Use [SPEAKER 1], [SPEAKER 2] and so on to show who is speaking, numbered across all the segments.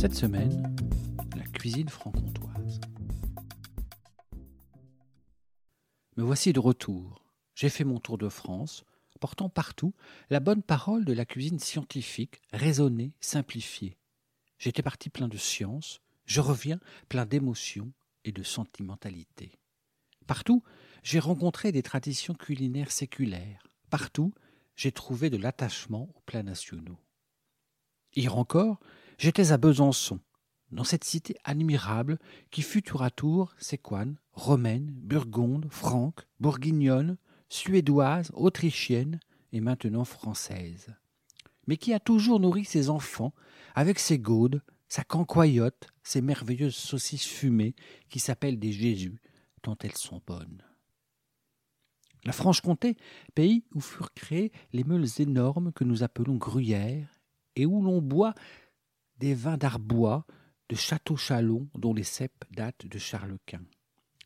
[SPEAKER 1] Cette semaine, la cuisine franc-comtoise. Me voici de retour j'ai fait mon tour de France, portant partout la bonne parole de la cuisine scientifique, raisonnée, simplifiée. J'étais parti plein de science, je reviens plein d'émotion et de sentimentalité. Partout, j'ai rencontré des traditions culinaires séculaires. Partout, j'ai trouvé de l'attachement aux plats nationaux. Hier encore, j'étais à Besançon, dans cette cité admirable qui fut tour à tour séquane, romaine, burgonde, franque, bourguignonne, suédoise, autrichienne et maintenant française, mais qui a toujours nourri ses enfants avec ses gaudes, sa cancoyote, ses merveilleuses saucisses fumées qui s'appellent des Jésus, tant elles sont bonnes. La Franche-Comté, pays où furent créés les meules énormes que nous appelons gruyères, et où l'on boit des vins d'Arbois, de Château-Chalon, dont les cèpes datent de Charles Quint.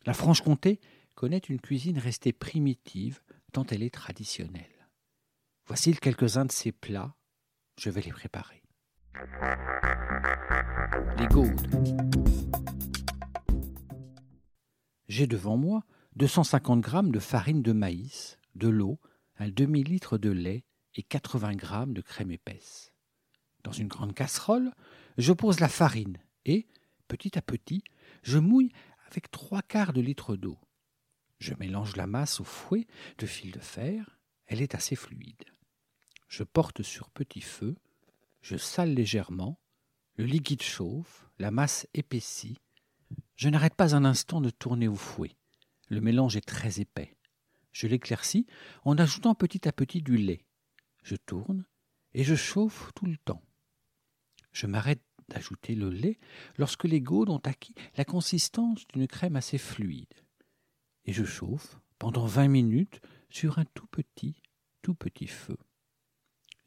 [SPEAKER 1] La Franche-Comté connaît une cuisine restée primitive tant elle est traditionnelle. Voici quelques-uns de ces plats, je vais les préparer. Les gaudes. J'ai devant moi 250 g de farine de maïs, de l'eau, un demi-litre de lait et 80 g de crème épaisse. Dans une grande casserole, je pose la farine et, petit à petit, je mouille avec trois quarts de litre d'eau. Je mélange la masse au fouet de fil de fer, elle est assez fluide. Je porte sur petit feu, je sale légèrement, le liquide chauffe, la masse épaissit. Je n'arrête pas un instant de tourner au fouet. Le mélange est très épais. Je l'éclaircis en ajoutant petit à petit du lait. Je tourne et je chauffe tout le temps. Je m'arrête d'ajouter le lait lorsque les gaudes ont acquis la consistance d'une crème assez fluide et je chauffe pendant vingt minutes sur un tout petit, tout petit feu.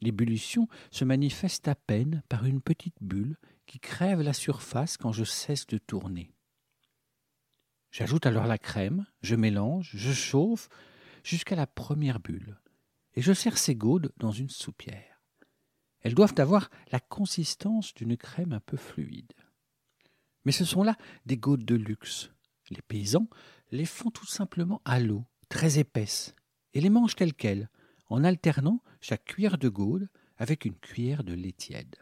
[SPEAKER 1] L'ébullition se manifeste à peine par une petite bulle qui crève la surface quand je cesse de tourner. J'ajoute alors la crème, je mélange, je chauffe jusqu'à la première bulle, et je sers ces gaudes dans une soupière. Elles doivent avoir la consistance d'une crème un peu fluide. Mais ce sont là des gaudes de luxe. Les paysans les font tout simplement à l'eau, très épaisse, et les mangent telles quelles, en alternant chaque cuillère de gaude avec une cuillère de lait tiède.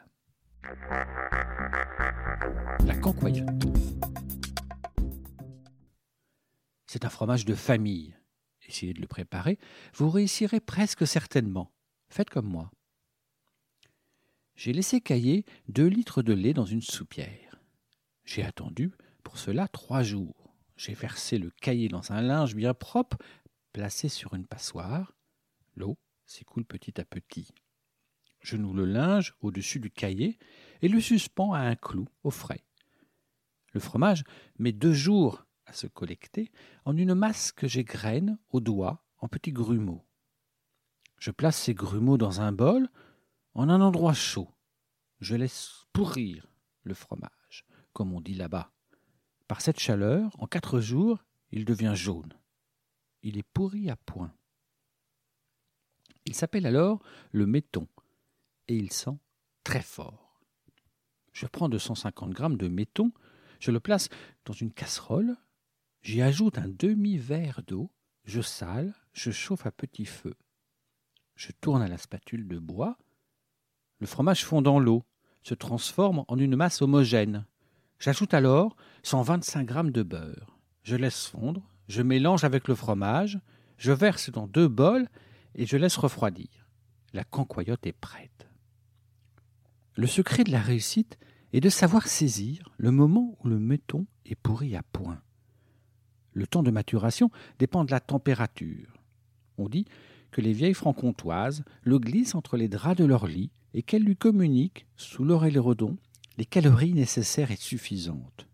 [SPEAKER 1] La cancoyote. C'est un fromage de famille. Essayez de le préparer, vous réussirez presque certainement. Faites comme moi. J'ai laissé cailler deux litres de lait dans une soupière. J'ai attendu pour cela trois jours. J'ai versé le cahier dans un linge bien propre, placé sur une passoire. L'eau s'écoule petit à petit. Je noue le linge au-dessus du cahier et le suspends à un clou au frais. Le fromage met deux jours à se collecter en une masse que j'égrène au doigt en petits grumeaux. Je place ces grumeaux dans un bol en un endroit chaud. Je laisse pourrir le fromage, comme on dit là-bas. Par cette chaleur, en quatre jours, il devient jaune. Il est pourri à point. Il s'appelle alors le méton, et il sent très fort. Je prends 250 grammes de méton, je le place dans une casserole, j'y ajoute un demi-verre d'eau, je sale, je chauffe à petit feu. Je tourne à la spatule de bois, le fromage fond dans l'eau, se transforme en une masse homogène. J'ajoute alors 125 g de beurre. Je laisse fondre, je mélange avec le fromage, je verse dans deux bols et je laisse refroidir. La cancoyote est prête. Le secret de la réussite est de savoir saisir le moment où le méton est pourri à point. Le temps de maturation dépend de la température. On dit que les vieilles franc-comtoises le glissent entre les draps de leur lit et qu'elle lui communique, sous l'oreille redon, les calories nécessaires et suffisantes.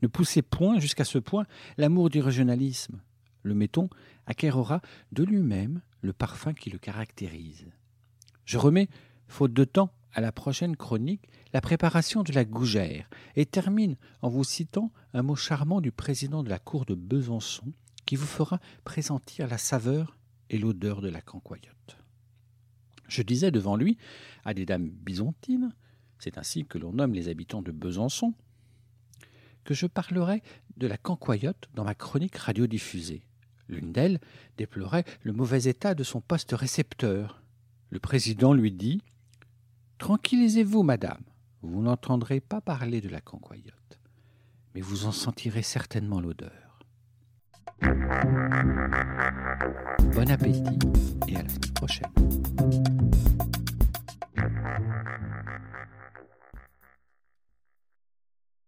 [SPEAKER 1] Ne poussez point jusqu'à ce point l'amour du régionalisme. Le méton acquérera de lui-même le parfum qui le caractérise. Je remets, faute de temps, à la prochaine chronique la préparation de la gougère et termine en vous citant un mot charmant du président de la cour de Besançon qui vous fera pressentir la saveur et l'odeur de la cancoyote. Je disais devant lui à des dames bisontines, c'est ainsi que l'on nomme les habitants de Besançon, que je parlerai de la cancoyote dans ma chronique radiodiffusée. L'une d'elles déplorait le mauvais état de son poste récepteur. Le président lui dit Tranquillisez-vous, madame, vous n'entendrez pas parler de la cancoyote, mais vous en sentirez certainement l'odeur. Bon appétit et à la semaine prochaine. Mm-hmm.